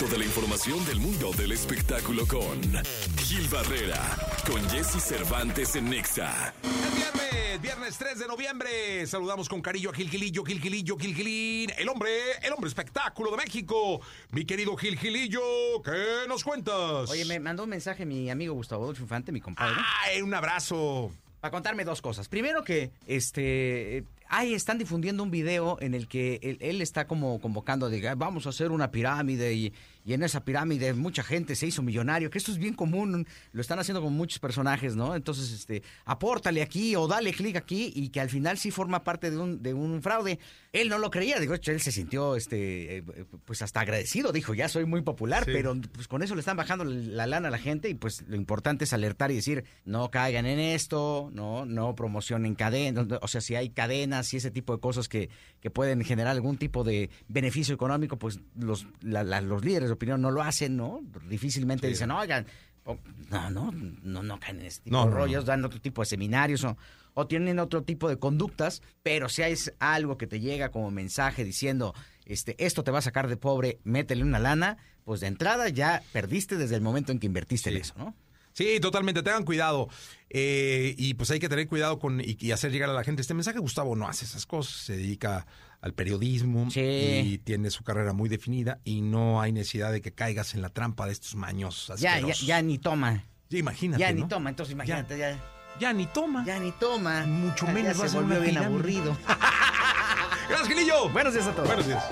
Toda la información del mundo del espectáculo con Gil Barrera, con Jesse Cervantes en Nexa. Es viernes, viernes 3 de noviembre. Saludamos con cariño a Gil Gilillo, Gil Gilillo, Gil Gilín, el hombre, el hombre espectáculo de México. Mi querido Gil Gilillo, ¿qué nos cuentas? Oye, me mandó un mensaje mi amigo Gustavo Adolfo Infante, mi compadre, ¡Ay, un abrazo! para contarme dos cosas. Primero que, este, ay, están difundiendo un video en el que él, él está como convocando, de, "Ah, vamos a hacer una pirámide y, y en esa pirámide mucha gente se hizo millonario, que esto es bien común, lo están haciendo con muchos personajes, ¿no? Entonces, este, apórtale aquí o dale clic aquí y que al final sí forma parte de un, de un fraude. Él no lo creía, digo, él se sintió, este, eh, pues hasta agradecido, dijo, ya soy muy popular, Sí. pero pues con eso le están bajando la lana a la gente y pues lo importante es alertar y decir, no caigan en esto, no, no promocionen cadenas, o sea, si hay cadenas y ese tipo de cosas que, que pueden generar algún tipo de beneficio económico, pues los, la- la- los líderes de opinión no lo hacen, ¿no? Difícilmente Sí. dicen, oigan, o- no, no, no, no caen en este tipo No, de no, rollos, dan otro tipo de seminarios o, o tienen otro tipo de conductas, pero si hay algo que te llega como mensaje diciendo, este, esto te va a sacar de pobre, métele una lana, pues de entrada ya perdiste desde el momento en que invertiste en Sí. eso, ¿no? Sí, totalmente, tengan cuidado. Eh, y pues hay que tener cuidado con y, y hacer llegar a la gente este mensaje. Gustavo no hace esas cosas, se dedica al periodismo Sí. y tiene su carrera muy definida y no hay necesidad de que caigas en la trampa de estos maños Ya, ya, ya ni toma, Ya imagínate, ya ni toma, entonces imagínate, ya, Ya ni toma. ya ni toma. Mucho menos ya va a se volvió bien aburrido. Gracias, Gilillo. Buenos días a todos. Buenos días.